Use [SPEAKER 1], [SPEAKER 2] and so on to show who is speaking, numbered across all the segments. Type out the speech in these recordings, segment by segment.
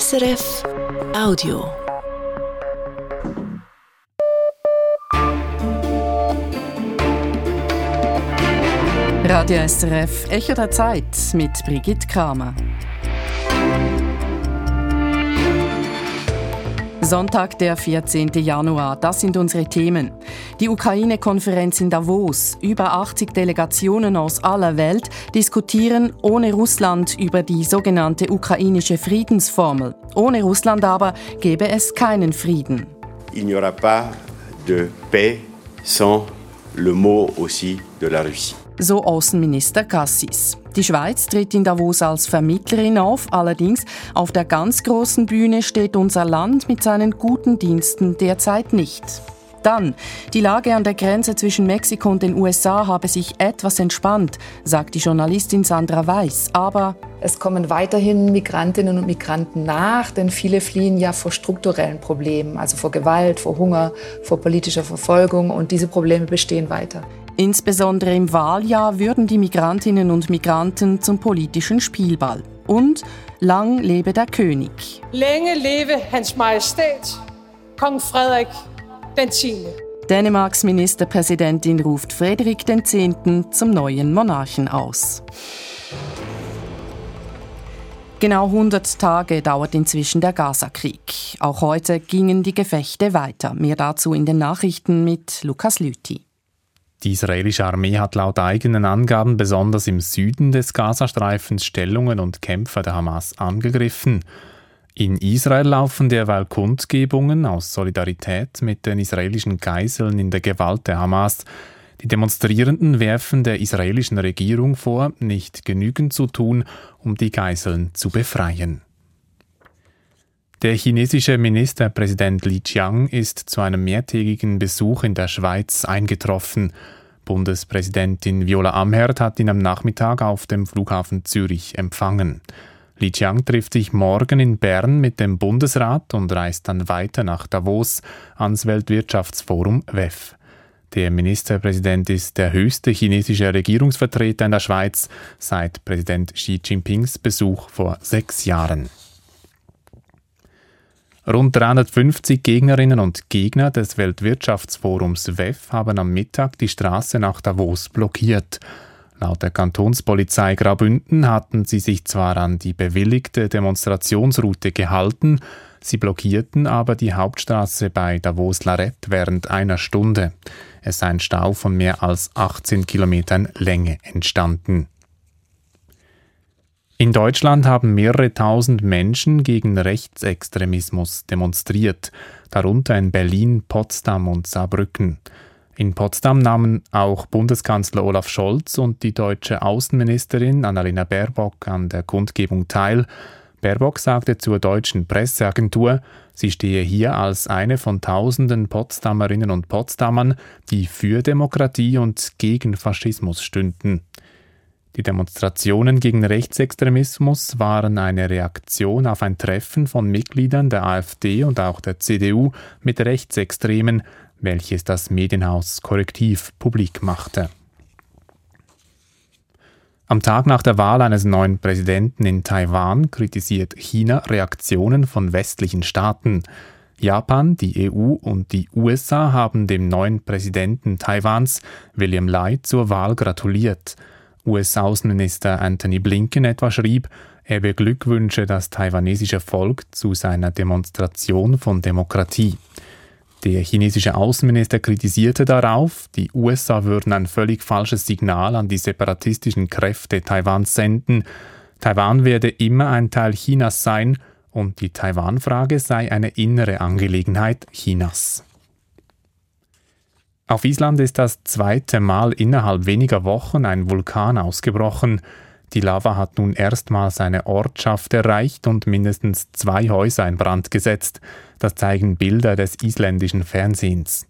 [SPEAKER 1] SRF Audio.
[SPEAKER 2] Radio SRF Echo der Zeit mit Brigitte Kramer. Sonntag, der 14. Januar. Das sind unsere Themen. Die Ukraine-Konferenz in Davos. Über 80 Delegationen aus aller Welt diskutieren ohne Russland über die sogenannte ukrainische Friedensformel. Ohne Russland aber gäbe es keinen Frieden.
[SPEAKER 3] Il n'y aura pas de paix sans le mot aussi de la Russie.
[SPEAKER 2] So Außenminister Cassis. Die Schweiz tritt in Davos als Vermittlerin auf, allerdings auf der ganz großen Bühne steht unser Land mit seinen guten Diensten derzeit nicht. Dann, die Lage an der Grenze zwischen Mexiko und den USA habe sich etwas entspannt, sagt die Journalistin Sandra Weiß. Aber
[SPEAKER 4] es kommen weiterhin Migrantinnen und Migranten nach, denn viele fliehen ja vor strukturellen Problemen, also vor Gewalt, vor Hunger, vor politischer Verfolgung und diese Probleme bestehen weiter.
[SPEAKER 2] Insbesondere im Wahljahr würden die Migrantinnen und Migranten zum politischen Spielball. Und lang lebe der König.
[SPEAKER 5] Länge lebe Hans Majestät, Kong Frederik.
[SPEAKER 2] Dänemarks Ministerpräsidentin ruft Frederik X. zum neuen Monarchen aus. Genau 100 Tage dauert inzwischen der Gaza-Krieg. Auch heute gingen die Gefechte weiter. Mehr dazu in den Nachrichten mit Lukas Lüthi.
[SPEAKER 6] Die israelische Armee hat laut eigenen Angaben besonders im Süden des Gazastreifens Stellungen und Kämpfer der Hamas angegriffen. In Israel laufen derweil Kundgebungen aus Solidarität mit den israelischen Geiseln in der Gewalt der Hamas. Die Demonstrierenden werfen der israelischen Regierung vor, nicht genügend zu tun, um die Geiseln zu befreien. Der chinesische Ministerpräsident Li Qiang ist zu einem mehrtägigen Besuch in der Schweiz eingetroffen. Bundespräsidentin Viola Amherd hat ihn am Nachmittag auf dem Flughafen Zürich empfangen. Li Qiang trifft sich morgen in Bern mit dem Bundesrat und reist dann weiter nach Davos ans Weltwirtschaftsforum WEF. Der Ministerpräsident ist der höchste chinesische Regierungsvertreter in der Schweiz seit Präsident Xi Jinpings Besuch vor sechs Jahren. Rund 350 Gegnerinnen und Gegner des Weltwirtschaftsforums WEF haben am Mittag die Straße nach Davos blockiert. Laut der Kantonspolizei Graubünden hatten sie sich zwar an die bewilligte Demonstrationsroute gehalten, sie blockierten aber die Hauptstraße bei Davos-Larette während einer Stunde. Es sei ein Stau von mehr als 18 Kilometern Länge entstanden. In Deutschland haben mehrere tausend Menschen gegen Rechtsextremismus demonstriert, darunter in Berlin, Potsdam und Saarbrücken. In Potsdam nahmen auch Bundeskanzler Olaf Scholz und die deutsche Außenministerin Annalena Baerbock an der Kundgebung teil. Baerbock sagte zur deutschen Presseagentur, sie stehe hier als eine von tausenden Potsdamerinnen und Potsdamern, die für Demokratie und gegen Faschismus stünden. Die Demonstrationen gegen Rechtsextremismus waren eine Reaktion auf ein Treffen von Mitgliedern der AfD und auch der CDU mit Rechtsextremen, welches das Medienhaus Korrektiv publik machte. Am Tag nach der Wahl eines neuen Präsidenten in Taiwan kritisiert China Reaktionen von westlichen Staaten. Japan, die EU und die USA haben dem neuen Präsidenten Taiwans, William Lai, zur Wahl gratuliert. US-Außenminister Anthony Blinken etwa schrieb, er beglückwünsche das taiwanesische Volk zu seiner Demonstration von Demokratie. Der chinesische Außenminister kritisierte darauf, die USA würden ein völlig falsches Signal an die separatistischen Kräfte Taiwans senden. Taiwan werde immer ein Teil Chinas sein und die Taiwan-Frage sei eine innere Angelegenheit Chinas. Auf Island ist das zweite Mal innerhalb weniger Wochen ein Vulkan ausgebrochen. Die Lava hat nun erstmals eine Ortschaft erreicht und mindestens zwei Häuser in Brand gesetzt. Das zeigen Bilder des isländischen Fernsehens.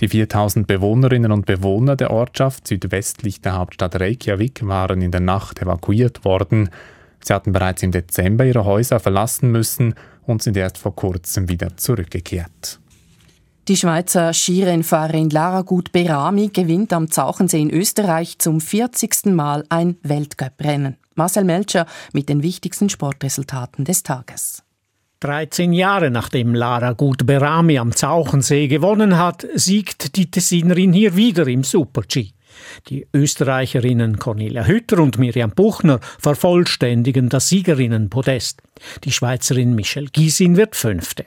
[SPEAKER 6] Die 4000 Bewohnerinnen und Bewohner der Ortschaft südwestlich der Hauptstadt Reykjavik waren in der Nacht evakuiert worden. Sie hatten bereits im Dezember ihre Häuser verlassen müssen und sind erst vor kurzem wieder zurückgekehrt.
[SPEAKER 2] Die Schweizer Skirennfahrerin Lara Gut-Berami gewinnt am Zauchensee in Österreich zum 40. Mal ein Weltcuprennen. Marcel Melcher mit den wichtigsten Sportresultaten des Tages.
[SPEAKER 7] 13 Jahre nachdem Lara Gut-Berami am Zauchensee gewonnen hat, siegt die Tessinerin hier wieder im Super-G. Die Österreicherinnen Cornelia Hütter und Miriam Buchner vervollständigen das Siegerinnenpodest. Die Schweizerin Michelle Gysin wird Fünfte.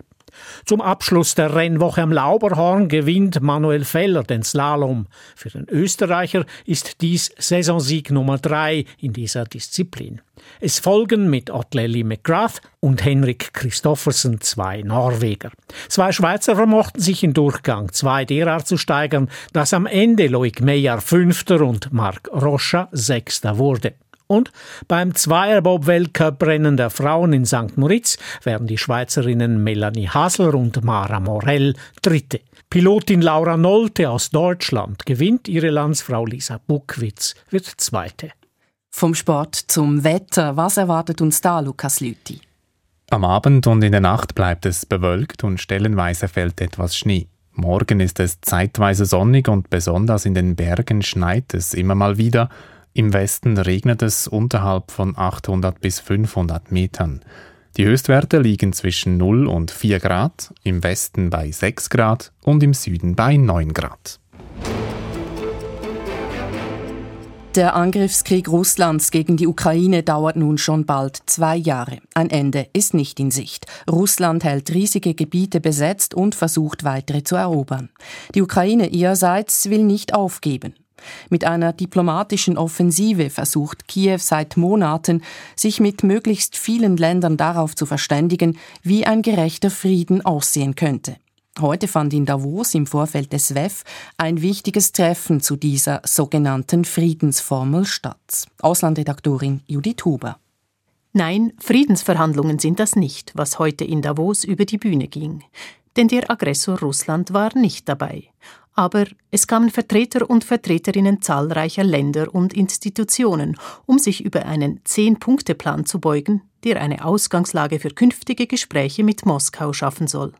[SPEAKER 7] Zum Abschluss der Rennwoche am Lauberhorn gewinnt Manuel Feller den Slalom. Für den Österreicher ist dies Saisonsieg Nummer drei in dieser Disziplin. Es folgen mit Otleli McGrath und Henrik Christoffersen zwei Norweger. Zwei Schweizer vermochten sich in Durchgang zwei derart zu steigern, dass am Ende Loic Meyer Fünfter und Marc Rocha Sechster wurde. Und beim Zweierbob-Weltcup-Rennen der Frauen in St. Moritz werden die Schweizerinnen Melanie Hasler und Mara Morell Dritte. Pilotin Laura Nolte aus Deutschland gewinnt, ihre Landsfrau Lisa Buckwitz wird Zweite.
[SPEAKER 2] Vom Sport zum Wetter, was erwartet uns da, Lukas Lüthi?
[SPEAKER 6] Am Abend und in der Nacht bleibt es bewölkt und stellenweise fällt etwas Schnee. Morgen ist es zeitweise sonnig und besonders in den Bergen schneit es immer mal wieder – im Westen regnet es unterhalb von 800 bis 500 Metern. Die Höchstwerte liegen zwischen 0 und 4 Grad, im Westen bei 6 Grad und im Süden bei 9 Grad.
[SPEAKER 2] Der Angriffskrieg Russlands gegen die Ukraine dauert nun schon bald zwei Jahre. Ein Ende ist nicht in Sicht. Russland hält riesige Gebiete besetzt und versucht weitere zu erobern. Die Ukraine ihrerseits will nicht aufgeben. Mit einer diplomatischen Offensive versucht Kiew seit Monaten, sich mit möglichst vielen Ländern darauf zu verständigen, wie ein gerechter Frieden aussehen könnte. Heute fand in Davos im Vorfeld des WEF ein wichtiges Treffen zu dieser sogenannten Friedensformel statt. Auslandredaktorin Judith Huber.
[SPEAKER 8] Nein, Friedensverhandlungen sind das nicht, was heute in Davos über die Bühne ging. Denn der Aggressor Russland war nicht dabei aber es kamen Vertreter und Vertreterinnen zahlreicher Länder und Institutionen, um sich über einen Zehn-Punkte-Plan zu beugen, der eine Ausgangslage für künftige Gespräche mit Moskau schaffen soll.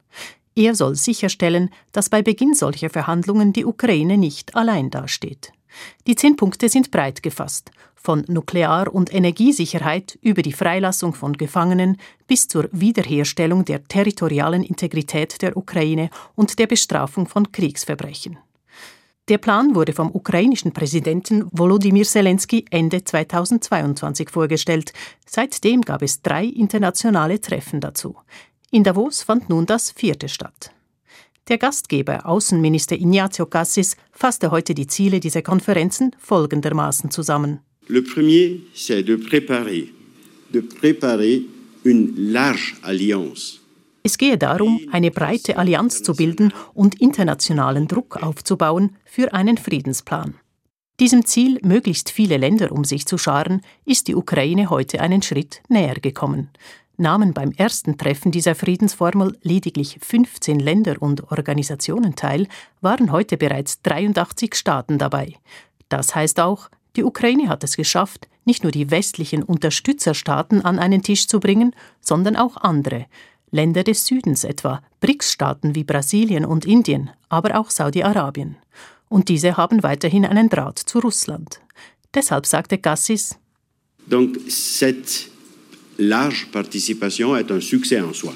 [SPEAKER 8] Er soll sicherstellen, dass bei Beginn solcher Verhandlungen die Ukraine nicht allein dasteht. Die zehn Punkte sind breit gefasst, von Nuklear- und Energiesicherheit über die Freilassung von Gefangenen bis zur Wiederherstellung der territorialen Integrität der Ukraine und der Bestrafung von Kriegsverbrechen. Der Plan wurde vom ukrainischen Präsidenten Volodymyr Zelensky Ende 2022 vorgestellt. Seitdem gab es drei internationale Treffen dazu. In Davos fand nun das vierte statt. Der Gastgeber, Außenminister Ignazio Cassis, fasste heute die Ziele dieser Konferenzen folgendermaßen zusammen.
[SPEAKER 3] Le premier, c'est de préparer, de préparer une large alliance.
[SPEAKER 8] Es gehe darum, eine breite Allianz zu bilden und internationalen Druck aufzubauen für einen Friedensplan. Diesem Ziel, möglichst viele Länder um sich zu scharen, ist die Ukraine heute einen Schritt näher gekommen nahmen beim ersten Treffen dieser Friedensformel lediglich 15 Länder und Organisationen teil, waren heute bereits 83 Staaten dabei. Das heißt auch, die Ukraine hat es geschafft, nicht nur die westlichen Unterstützerstaaten an einen Tisch zu bringen, sondern auch andere, Länder des Südens etwa, BRICS-Staaten wie Brasilien und Indien, aber auch Saudi-Arabien. Und diese haben weiterhin einen Draht zu Russland. Deshalb sagte Gassis,
[SPEAKER 3] Donc, cette large participation est un succès en soi.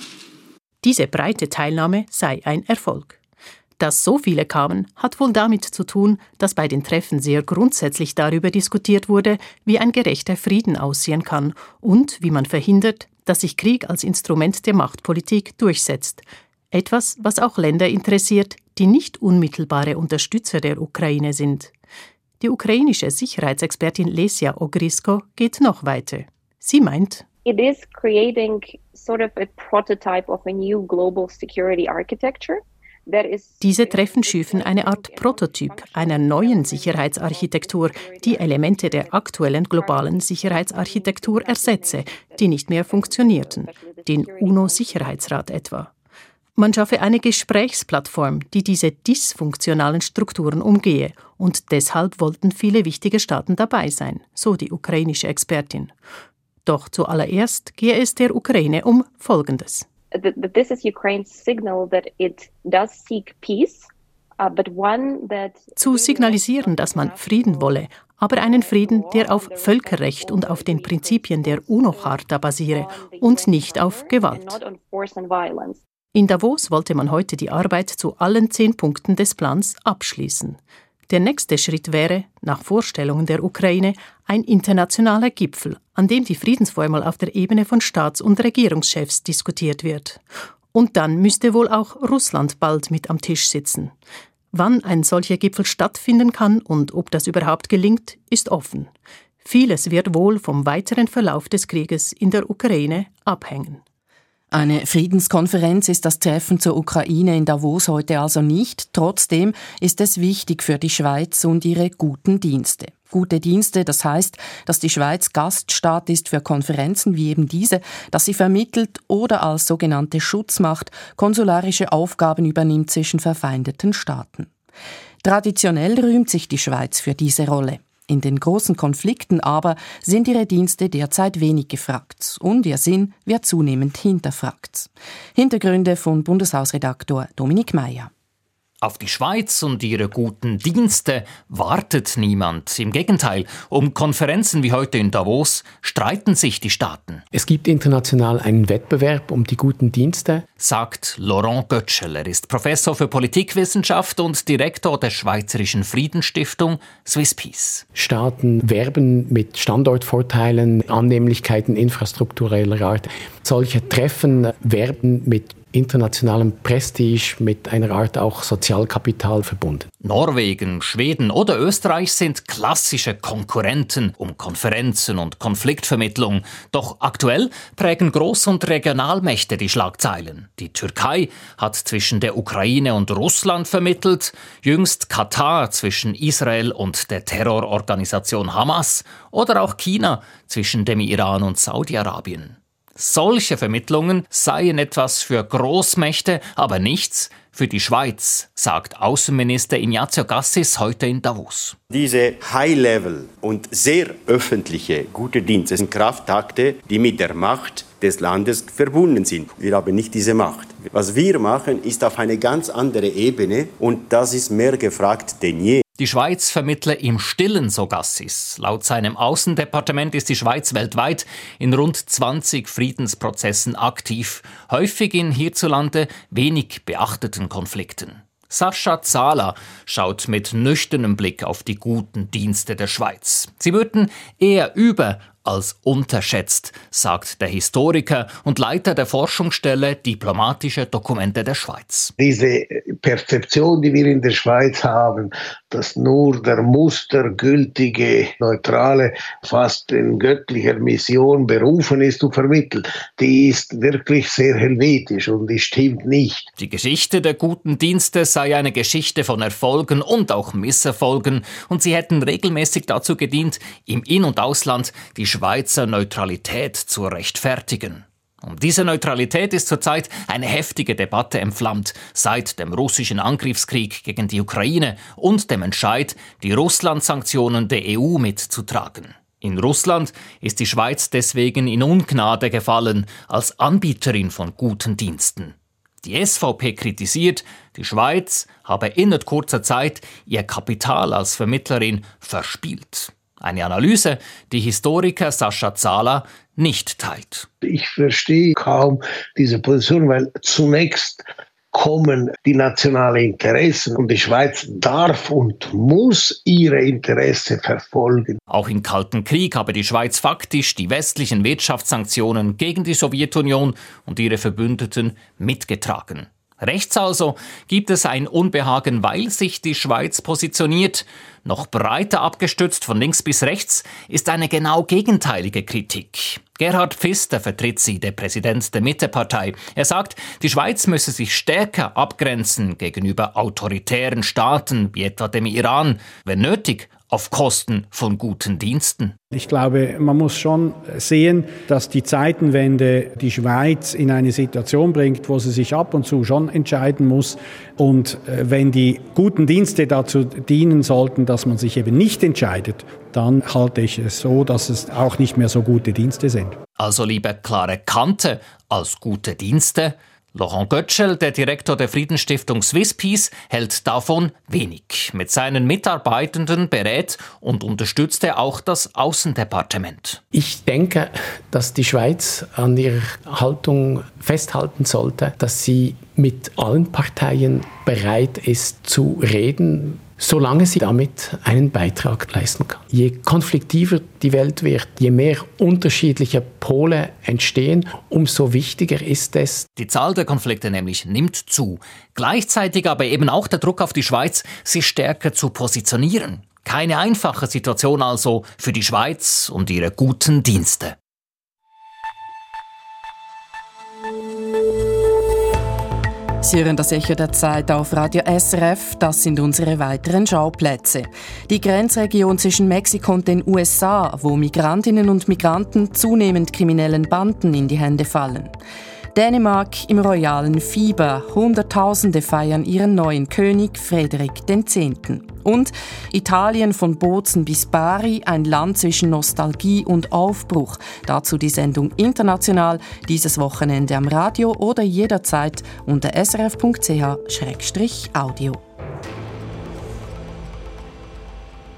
[SPEAKER 8] Diese breite Teilnahme sei ein Erfolg. Dass so viele kamen, hat wohl damit zu tun, dass bei den Treffen sehr grundsätzlich darüber diskutiert wurde, wie ein gerechter Frieden aussehen kann und wie man verhindert, dass sich Krieg als Instrument der Machtpolitik durchsetzt. Etwas, was auch Länder interessiert, die nicht unmittelbare Unterstützer der Ukraine sind. Die ukrainische Sicherheitsexpertin Lesia Ogrisko geht noch weiter. Sie meint,
[SPEAKER 9] it is creating sort of a prototype of a new global security architecture.
[SPEAKER 8] Diese Treffen schüfen eine Art Prototyp einer neuen Sicherheitsarchitektur, die Elemente der aktuellen globalen Sicherheitsarchitektur ersetze, die nicht mehr funktionierten, den UNO-Sicherheitsrat etwa. Man schaffe eine Gesprächsplattform, die diese dysfunktionalen Strukturen umgehe, und deshalb wollten viele wichtige Staaten dabei sein, so die ukrainische Expertin. Doch zuallererst gehe es der Ukraine um Folgendes.
[SPEAKER 9] This is Ukraine's signal that it does seek peace Uh,
[SPEAKER 8] Zu signalisieren, dass man Frieden wolle, aber einen Frieden, der auf Völkerrecht und auf den Prinzipien der UNO-Charta basiere und nicht auf Gewalt. In Davos wollte man heute die Arbeit zu allen zehn Punkten des Plans abschließen. Der nächste Schritt wäre, nach Vorstellungen der Ukraine, ein internationaler Gipfel, an dem die Friedensformel auf der Ebene von Staats- und Regierungschefs diskutiert wird. Und dann müsste wohl auch Russland bald mit am Tisch sitzen. Wann ein solcher Gipfel stattfinden kann und ob das überhaupt gelingt, ist offen. Vieles wird wohl vom weiteren Verlauf des Krieges in der Ukraine abhängen.
[SPEAKER 2] Eine Friedenskonferenz ist das Treffen zur Ukraine in Davos heute also nicht. Trotzdem ist es wichtig für die Schweiz und ihre guten Dienste. Gute Dienste, das heißt, dass die Schweiz Gaststaat ist für Konferenzen wie eben diese, dass sie vermittelt oder als sogenannte Schutzmacht konsularische Aufgaben übernimmt zwischen verfeindeten Staaten. Traditionell rühmt sich die Schweiz für diese Rolle. In den großen Konflikten aber sind ihre Dienste derzeit wenig gefragt und ihr Sinn wird zunehmend hinterfragt. Hintergründe von Bundeshausredaktor Dominik Mayer.
[SPEAKER 10] Auf die Schweiz und ihre guten Dienste wartet niemand. Im Gegenteil, um Konferenzen wie heute in Davos streiten sich die Staaten.
[SPEAKER 11] Es gibt international einen Wettbewerb um die guten Dienste,
[SPEAKER 10] sagt Laurent Götschel. Er ist Professor für Politikwissenschaft und Direktor der Schweizerischen Friedensstiftung Swiss Peace.
[SPEAKER 11] Staaten werben mit Standortvorteilen, Annehmlichkeiten infrastruktureller Art. Solche Treffen werben mit internationalem Prestige mit einer Art auch Sozialkapital verbunden.
[SPEAKER 10] Norwegen, Schweden oder Österreich sind klassische Konkurrenten um Konferenzen und Konfliktvermittlung. Doch aktuell prägen Groß- und Regionalmächte die Schlagzeilen. Die Türkei hat zwischen der Ukraine und Russland vermittelt, jüngst Katar zwischen Israel und der Terrororganisation Hamas oder auch China zwischen dem Iran und Saudi-Arabien. Solche Vermittlungen seien etwas für Großmächte, aber nichts für die Schweiz, sagt Außenminister Ignazio Gassis heute in Davos.
[SPEAKER 3] Diese High-Level und sehr öffentliche gute Dienste sind Kraftakte, die mit der Macht des Landes verbunden sind. Wir haben nicht diese Macht. Was wir machen, ist auf eine ganz andere Ebene und das ist mehr gefragt denn je.
[SPEAKER 10] Die Schweiz vermittle im Stillen, so Gassis. Laut seinem Außendepartement ist die Schweiz weltweit in rund 20 Friedensprozessen aktiv, häufig in hierzulande wenig beachteten Konflikten. Sascha Zahler schaut mit nüchternem Blick auf die guten Dienste der Schweiz. Sie würden eher über als unterschätzt, sagt der Historiker und Leiter der Forschungsstelle Diplomatische Dokumente der Schweiz.
[SPEAKER 12] Diese Perzeption, die wir in der Schweiz haben, dass nur der mustergültige, neutrale, fast in göttlicher Mission berufen ist zu vermitteln, die ist wirklich sehr helvetisch und die stimmt nicht.
[SPEAKER 10] Die Geschichte der guten Dienste sei eine Geschichte von Erfolgen und auch Misserfolgen und sie hätten regelmäßig dazu gedient, im In- und Ausland die Schweizer Neutralität zu rechtfertigen. Um diese Neutralität ist zurzeit eine heftige Debatte entflammt, seit dem russischen Angriffskrieg gegen die Ukraine und dem Entscheid, die Russland-Sanktionen der EU mitzutragen. In Russland ist die Schweiz deswegen in Ungnade gefallen als Anbieterin von guten Diensten. Die SVP kritisiert, die Schweiz habe innerhalb kurzer Zeit ihr Kapital als Vermittlerin verspielt. Eine Analyse, die Historiker Sascha Zahler nicht teilt.
[SPEAKER 12] Ich verstehe kaum diese Position, weil zunächst kommen die nationalen Interessen und die Schweiz darf und muss ihre Interessen verfolgen.
[SPEAKER 10] Auch im Kalten Krieg habe die Schweiz faktisch die westlichen Wirtschaftssanktionen gegen die Sowjetunion und ihre Verbündeten mitgetragen. Rechts also gibt es ein Unbehagen, weil sich die Schweiz positioniert. Noch breiter abgestützt von links bis rechts ist eine genau gegenteilige Kritik. Gerhard Pfister vertritt sie, der Präsident der Mittepartei. Er sagt, die Schweiz müsse sich stärker abgrenzen gegenüber autoritären Staaten wie etwa dem Iran, wenn nötig auf Kosten von guten Diensten.
[SPEAKER 13] Ich glaube, man muss schon sehen, dass die Zeitenwende die Schweiz in eine Situation bringt, wo sie sich ab und zu schon entscheiden muss. Und äh, wenn die guten Dienste dazu dienen sollten, dass man sich eben nicht entscheidet, dann halte ich es so, dass es auch nicht mehr so gute Dienste sind.
[SPEAKER 10] Also lieber klare Kante als gute Dienste. Laurent Götschel, der Direktor der Friedensstiftung Swiss Peace, hält davon wenig. Mit seinen Mitarbeitenden berät und unterstützt er auch das Außendepartement.
[SPEAKER 11] Ich denke, dass die Schweiz an ihrer Haltung festhalten sollte, dass sie mit allen Parteien bereit ist zu reden, solange sie damit einen Beitrag leisten kann. Je konfliktiver die Welt wird, je mehr unterschiedliche Pole entstehen, umso wichtiger ist es.
[SPEAKER 10] Die Zahl der Konflikte nämlich nimmt zu. Gleichzeitig aber eben auch der Druck auf die Schweiz, sich stärker zu positionieren. Keine einfache Situation also für die Schweiz und ihre guten Dienste.
[SPEAKER 2] Sie hören das Echo der Zeit auf Radio SRF. Das sind unsere weiteren Schauplätze. Die Grenzregion zwischen Mexiko und den USA, wo Migrantinnen und Migranten zunehmend kriminellen Banden in die Hände fallen. Dänemark im royalen Fieber. Hunderttausende feiern ihren neuen König Frederik X. Und Italien von Bozen bis Bari, ein Land zwischen Nostalgie und Aufbruch. Dazu die Sendung International, dieses Wochenende am Radio oder jederzeit unter srf.ch-audio.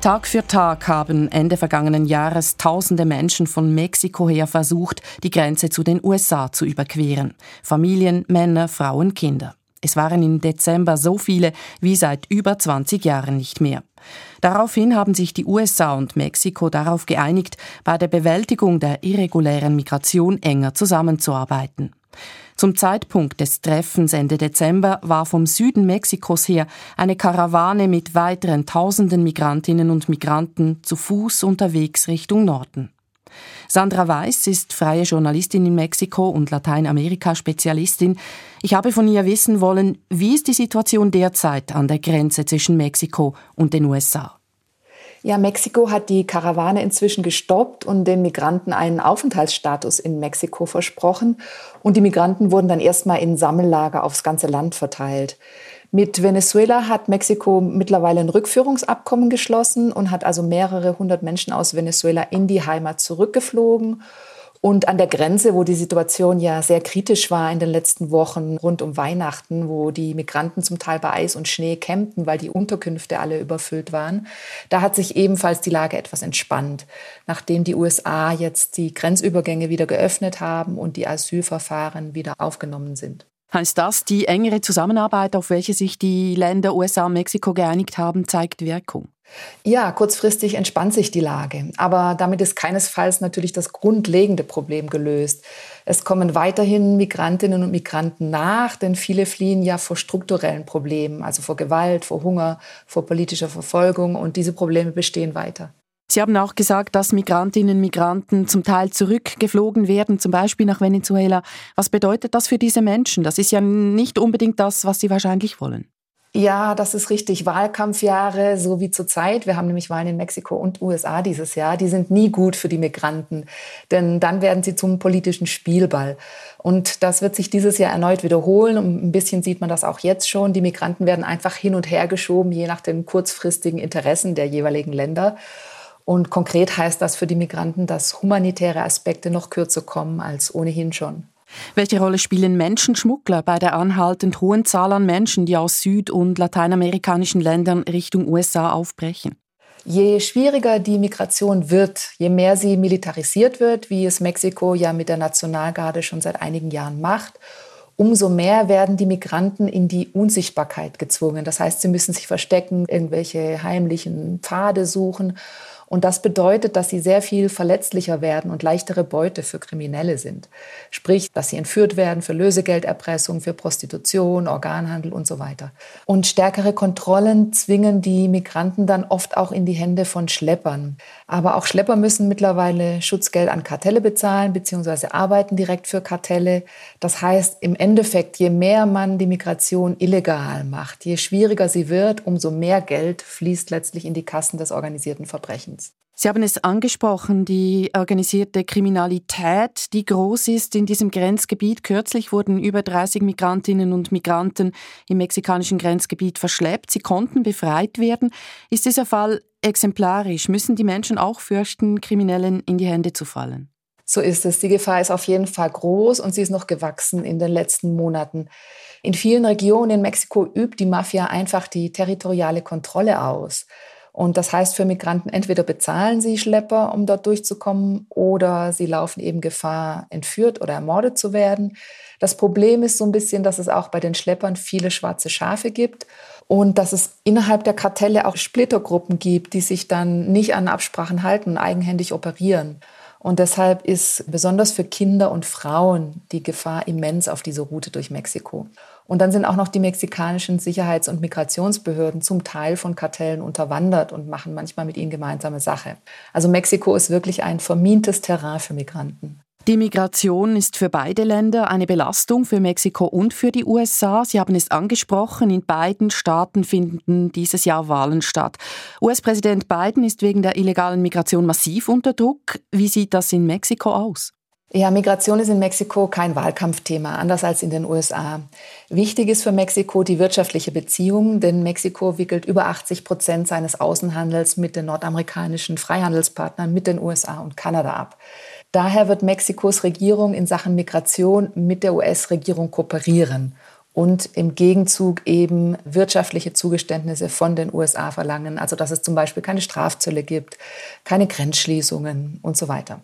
[SPEAKER 2] Tag für Tag haben Ende vergangenen Jahres tausende Menschen von Mexiko her versucht, die Grenze zu den USA zu überqueren. Familien, Männer, Frauen, Kinder. Es waren im Dezember so viele wie seit über 20 Jahren nicht mehr. Daraufhin haben sich die USA und Mexiko darauf geeinigt, bei der Bewältigung der irregulären Migration enger zusammenzuarbeiten. Zum Zeitpunkt des Treffens Ende Dezember war vom Süden Mexikos her eine Karawane mit weiteren tausenden Migrantinnen und Migranten zu Fuß unterwegs Richtung Norden. Sandra Weiß ist freie Journalistin in Mexiko und Lateinamerika-Spezialistin. Ich habe von ihr wissen wollen, wie ist die Situation derzeit an der Grenze zwischen Mexiko und den USA?
[SPEAKER 4] Ja, Mexiko hat die Karawane inzwischen gestoppt und den Migranten einen Aufenthaltsstatus in Mexiko versprochen. Und die Migranten wurden dann erstmal in Sammellager aufs ganze Land verteilt. Mit Venezuela hat Mexiko mittlerweile ein Rückführungsabkommen geschlossen und hat also mehrere hundert Menschen aus Venezuela in die Heimat zurückgeflogen. Und an der Grenze, wo die Situation ja sehr kritisch war in den letzten Wochen rund um Weihnachten, wo die Migranten zum Teil bei Eis und Schnee campten, weil die Unterkünfte alle überfüllt waren, da hat sich ebenfalls die Lage etwas entspannt, nachdem die USA jetzt die Grenzübergänge wieder geöffnet haben und die Asylverfahren wieder aufgenommen sind.
[SPEAKER 2] Heißt das, die engere Zusammenarbeit, auf welche sich die Länder USA und Mexiko geeinigt haben, zeigt Wirkung?
[SPEAKER 4] Ja, kurzfristig entspannt sich die Lage. Aber damit ist keinesfalls natürlich das grundlegende Problem gelöst. Es kommen weiterhin Migrantinnen und Migranten nach, denn viele fliehen ja vor strukturellen Problemen, also vor Gewalt, vor Hunger, vor politischer Verfolgung. Und diese Probleme bestehen weiter.
[SPEAKER 2] Sie haben auch gesagt, dass Migrantinnen und Migranten zum Teil zurückgeflogen werden, zum Beispiel nach Venezuela. Was bedeutet das für diese Menschen? Das ist ja nicht unbedingt das, was sie wahrscheinlich wollen.
[SPEAKER 4] Ja, das ist richtig. Wahlkampfjahre, so wie zurzeit. Wir haben nämlich Wahlen in Mexiko und USA dieses Jahr. Die sind nie gut für die Migranten, denn dann werden sie zum politischen Spielball. Und das wird sich dieses Jahr erneut wiederholen. Und ein bisschen sieht man das auch jetzt schon. Die Migranten werden einfach hin und her geschoben, je nach den kurzfristigen Interessen der jeweiligen Länder. Und konkret heißt das für die Migranten, dass humanitäre Aspekte noch kürzer kommen als ohnehin schon.
[SPEAKER 2] Welche Rolle spielen Menschenschmuggler bei der anhaltend hohen Zahl an Menschen, die aus süd- und lateinamerikanischen Ländern Richtung USA aufbrechen?
[SPEAKER 4] Je schwieriger die Migration wird, je mehr sie militarisiert wird, wie es Mexiko ja mit der Nationalgarde schon seit einigen Jahren macht, umso mehr werden die Migranten in die Unsichtbarkeit gezwungen. Das heißt, sie müssen sich verstecken, irgendwelche heimlichen Pfade suchen und das bedeutet, dass sie sehr viel verletzlicher werden und leichtere Beute für Kriminelle sind. Sprich, dass sie entführt werden für Lösegelderpressung, für Prostitution, Organhandel und so weiter. Und stärkere Kontrollen zwingen die Migranten dann oft auch in die Hände von Schleppern. Aber auch Schlepper müssen mittlerweile Schutzgeld an Kartelle bezahlen, beziehungsweise arbeiten direkt für Kartelle. Das heißt, im Endeffekt, je mehr man die Migration illegal macht, je schwieriger sie wird, umso mehr Geld fließt letztlich in die Kassen des organisierten Verbrechens.
[SPEAKER 2] Sie haben es angesprochen, die organisierte Kriminalität, die groß ist in diesem Grenzgebiet. Kürzlich wurden über 30 Migrantinnen und Migranten im mexikanischen Grenzgebiet verschleppt. Sie konnten befreit werden. Ist dieser Fall exemplarisch? Müssen die Menschen auch fürchten, Kriminellen in die Hände zu fallen?
[SPEAKER 4] So ist es. Die Gefahr ist auf jeden Fall groß und sie ist noch gewachsen in den letzten Monaten. In vielen Regionen in Mexiko übt die Mafia einfach die territoriale Kontrolle aus. Und das heißt für Migranten, entweder bezahlen sie Schlepper, um dort durchzukommen, oder sie laufen eben Gefahr, entführt oder ermordet zu werden. Das Problem ist so ein bisschen, dass es auch bei den Schleppern viele schwarze Schafe gibt und dass es innerhalb der Kartelle auch Splittergruppen gibt, die sich dann nicht an Absprachen halten und eigenhändig operieren. Und deshalb ist besonders für Kinder und Frauen die Gefahr immens auf dieser Route durch Mexiko. Und dann sind auch noch die mexikanischen Sicherheits- und Migrationsbehörden zum Teil von Kartellen unterwandert und machen manchmal mit ihnen gemeinsame Sache. Also Mexiko ist wirklich ein vermintes Terrain für Migranten.
[SPEAKER 2] Die Migration ist für beide Länder eine Belastung, für Mexiko und für die USA. Sie haben es angesprochen, in beiden Staaten finden dieses Jahr Wahlen statt. US-Präsident Biden ist wegen der illegalen Migration massiv unter Druck. Wie sieht das in Mexiko aus?
[SPEAKER 4] Ja, Migration ist in Mexiko kein Wahlkampfthema, anders als in den USA. Wichtig ist für Mexiko die wirtschaftliche Beziehung, denn Mexiko wickelt über 80 Prozent seines Außenhandels mit den nordamerikanischen Freihandelspartnern, mit den USA und Kanada ab. Daher wird Mexikos Regierung in Sachen Migration mit der US-Regierung kooperieren und im Gegenzug eben wirtschaftliche Zugeständnisse von den USA verlangen. Also dass es zum Beispiel keine Strafzölle gibt, keine Grenzschließungen und so weiter.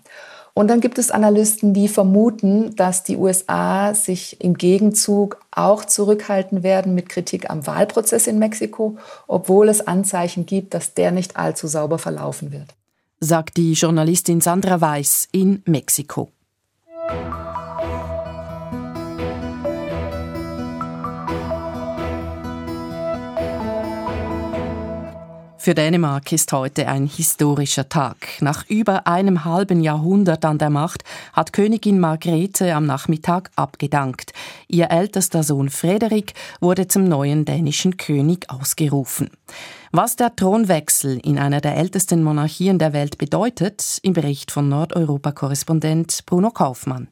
[SPEAKER 4] Und dann gibt es Analysten, die vermuten, dass die USA sich im Gegenzug auch zurückhalten werden mit Kritik am Wahlprozess in Mexiko, obwohl es Anzeichen gibt, dass der nicht allzu sauber verlaufen wird
[SPEAKER 2] sagt die Journalistin Sandra Weiß in Mexiko. Für Dänemark ist heute ein historischer Tag. Nach über einem halben Jahrhundert an der Macht hat Königin Margrethe am Nachmittag abgedankt. Ihr ältester Sohn Frederik wurde zum neuen dänischen König ausgerufen. Was der Thronwechsel in einer der ältesten Monarchien der Welt bedeutet, im Bericht von Nordeuropa-Korrespondent Bruno Kaufmann.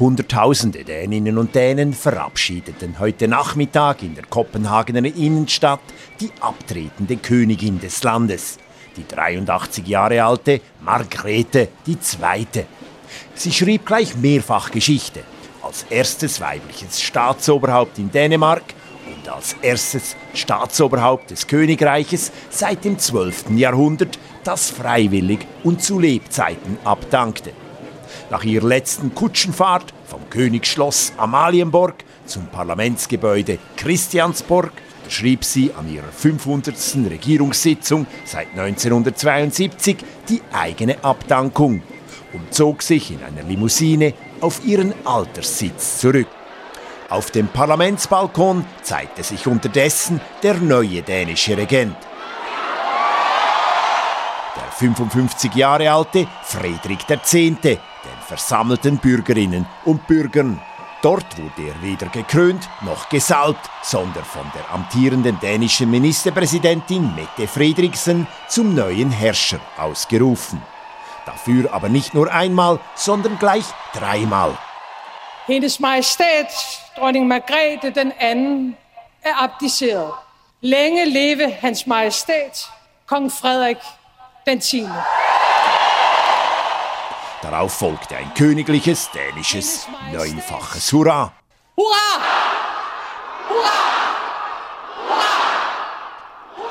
[SPEAKER 14] Hunderttausende Däninnen und Dänen verabschiedeten heute Nachmittag in der Kopenhagener Innenstadt die abtretende Königin des Landes, die 83 Jahre alte Margrethe II. Sie schrieb gleich mehrfach Geschichte, als erstes weibliches Staatsoberhaupt in Dänemark und als erstes Staatsoberhaupt des Königreiches seit dem 12. Jahrhundert, das freiwillig und zu Lebzeiten abdankte. Nach ihrer letzten Kutschenfahrt vom Königsschloss Amalienborg zum Parlamentsgebäude Christiansborg schrieb sie an ihrer 500. Regierungssitzung seit 1972 die eigene Abdankung und zog sich in einer Limousine auf ihren Alterssitz zurück. Auf dem Parlamentsbalkon zeigte sich unterdessen der neue dänische Regent. Der 55 Jahre alte Friedrich X., versammelten Bürgerinnen und Bürgern. Dort wurde er weder gekrönt noch gesalbt, sondern von der amtierenden dänischen Ministerpräsidentin Mette Frederiksen zum neuen Herrscher ausgerufen. Dafür aber nicht nur einmal, sondern gleich dreimal.
[SPEAKER 5] Hendes Majestät, dronning Margrethe anden, er abdiceret. Længe leve Hans Majestät, Kong Frederik 10.
[SPEAKER 14] Darauf folgte ein königliches, dänisches, neunfaches Hurra.
[SPEAKER 5] Hurra! Hurra!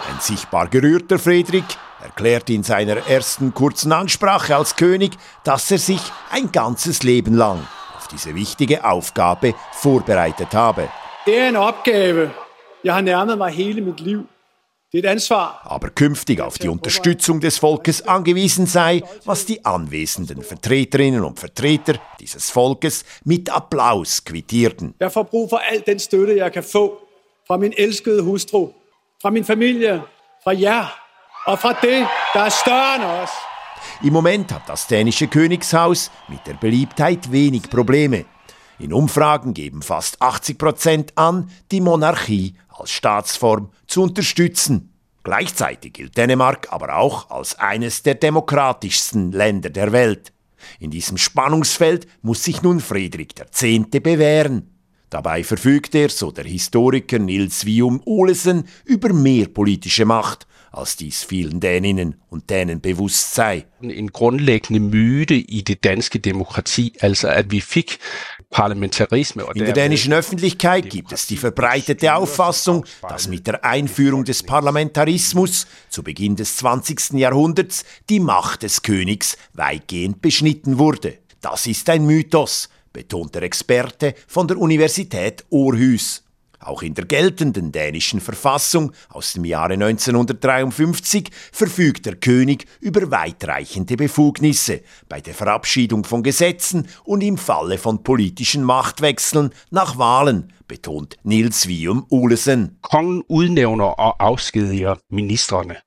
[SPEAKER 14] Ein sichtbar gerührter Friedrich erklärte in seiner ersten kurzen Ansprache als König, dass er sich ein ganzes Leben lang auf diese wichtige Aufgabe vorbereitet habe.
[SPEAKER 15] Det er en opgave, jeg har nærmet mig hele mit Liv.
[SPEAKER 14] Aber künftig auf die Unterstützung des Volkes angewiesen sei, was die anwesenden Vertreterinnen und Vertreter dieses Volkes mit Applaus quittierten.
[SPEAKER 15] Jeg får brug for al den støtte, jeg kan få fra min elskede hustru, fra min familie, fra jer og fra det, der er større end os.
[SPEAKER 14] Im Moment hat das dänische Königshaus mit der Beliebtheit wenig Probleme. In Umfragen geben fast 80 Prozent an, die Monarchie als Staatsform zu unterstützen. Gleichzeitig gilt Dänemark aber auch als eines der demokratischsten Länder der Welt. In diesem Spannungsfeld muss sich nun Friedrich X. bewähren. Dabei verfügt er, so der Historiker Nils Vium Olesen, über mehr politische Macht als dies vielen Däninnen und Dänen bewusst sei.
[SPEAKER 16] En grundlæggende myte i det danske demokrati, altså at vi fik Parlamentarisme.
[SPEAKER 14] In der dänischen Öffentlichkeit gibt es die verbreitete Auffassung, dass mit der Einführung des Parlamentarismus zu Beginn des 20. Jahrhunderts die Macht des Königs weitgehend beschnitten wurde. Das ist ein Mythos, betont der Experte von der Universität Aarhus. Auch in der geltenden dänischen Verfassung aus dem Jahre 1953 verfügt der König über weitreichende Befugnisse bei der Verabschiedung von Gesetzen und im Falle von politischen Machtwechseln nach Wahlen, betont Nils Vium Olesen.
[SPEAKER 16] Kongen udnævner og afskediger ministrene,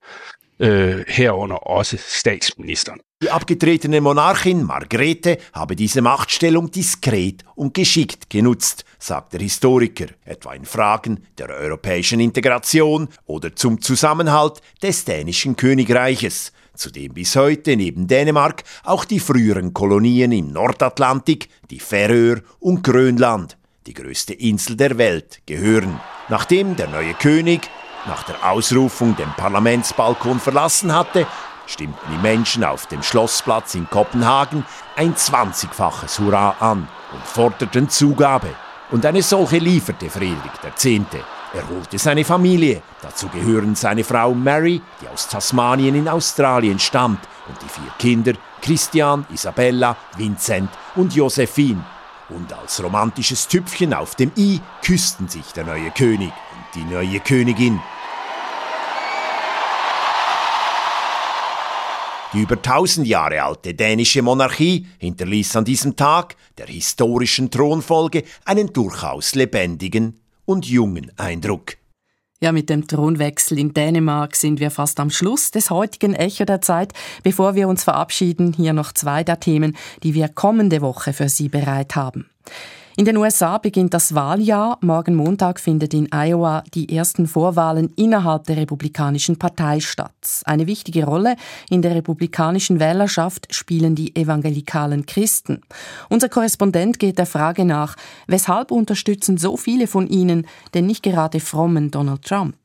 [SPEAKER 16] øh, herunder også statsministeren.
[SPEAKER 14] Die abgetretene Monarchin Margrethe habe diese Machtstellung diskret und geschickt genutzt, sagt der Historiker, etwa in Fragen der europäischen Integration oder zum Zusammenhalt des dänischen Königreiches, zu dem bis heute neben Dänemark auch die früheren Kolonien im Nordatlantik, die Färöer und Grönland, die größte Insel der Welt, gehören. Nachdem der neue König nach der Ausrufung den Parlamentsbalkon verlassen hatte, stimmten die Menschen auf dem Schlossplatz in Kopenhagen ein 20-faches Hurra an und forderten Zugabe. Und eine solche lieferte Friedrich X. Er holte seine Familie, dazu gehören seine Frau Mary, die aus Tasmanien in Australien stammt, und die vier Kinder Christian, Isabella, Vincent und Josephine. Und als romantisches Tüpfchen auf dem i küssten sich der neue König und die neue Königin. Die über tausend Jahre alte dänische Monarchie hinterließ an diesem Tag der historischen Thronfolge einen durchaus lebendigen und jungen Eindruck.
[SPEAKER 2] Ja, mit dem Thronwechsel in Dänemark sind wir fast am Schluss des heutigen Echo der Zeit. Bevor wir uns verabschieden, hier noch zwei der Themen, die wir kommende Woche für Sie bereit haben. In den USA beginnt das Wahljahr. Morgen Montag findet in Iowa die ersten Vorwahlen innerhalb der Republikanischen Partei statt. Eine wichtige Rolle in der republikanischen Wählerschaft spielen die evangelikalen Christen. Unser Korrespondent geht der Frage nach, weshalb unterstützen so viele von ihnen den nicht gerade frommen Donald Trump?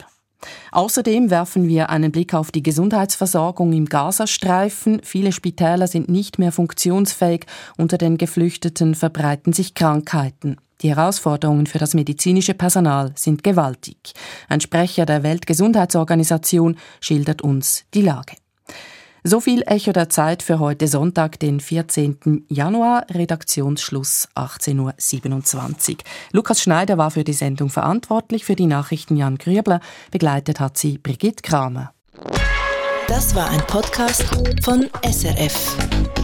[SPEAKER 2] Außerdem werfen wir einen Blick auf die Gesundheitsversorgung im Gazastreifen. Viele Spitäler sind nicht mehr funktionsfähig. Unter den Geflüchteten verbreiten sich Krankheiten. Die Herausforderungen für das medizinische Personal sind gewaltig. Ein Sprecher der Weltgesundheitsorganisation schildert uns die Lage. So viel Echo der Zeit für heute Sonntag, den 14. Januar, Redaktionsschluss 18.27 Uhr. Lukas Schneider war für die Sendung verantwortlich, für die Nachrichten Jan Grübler, begleitet hat sie Brigitte Kramer.
[SPEAKER 1] Das war ein Podcast von SRF.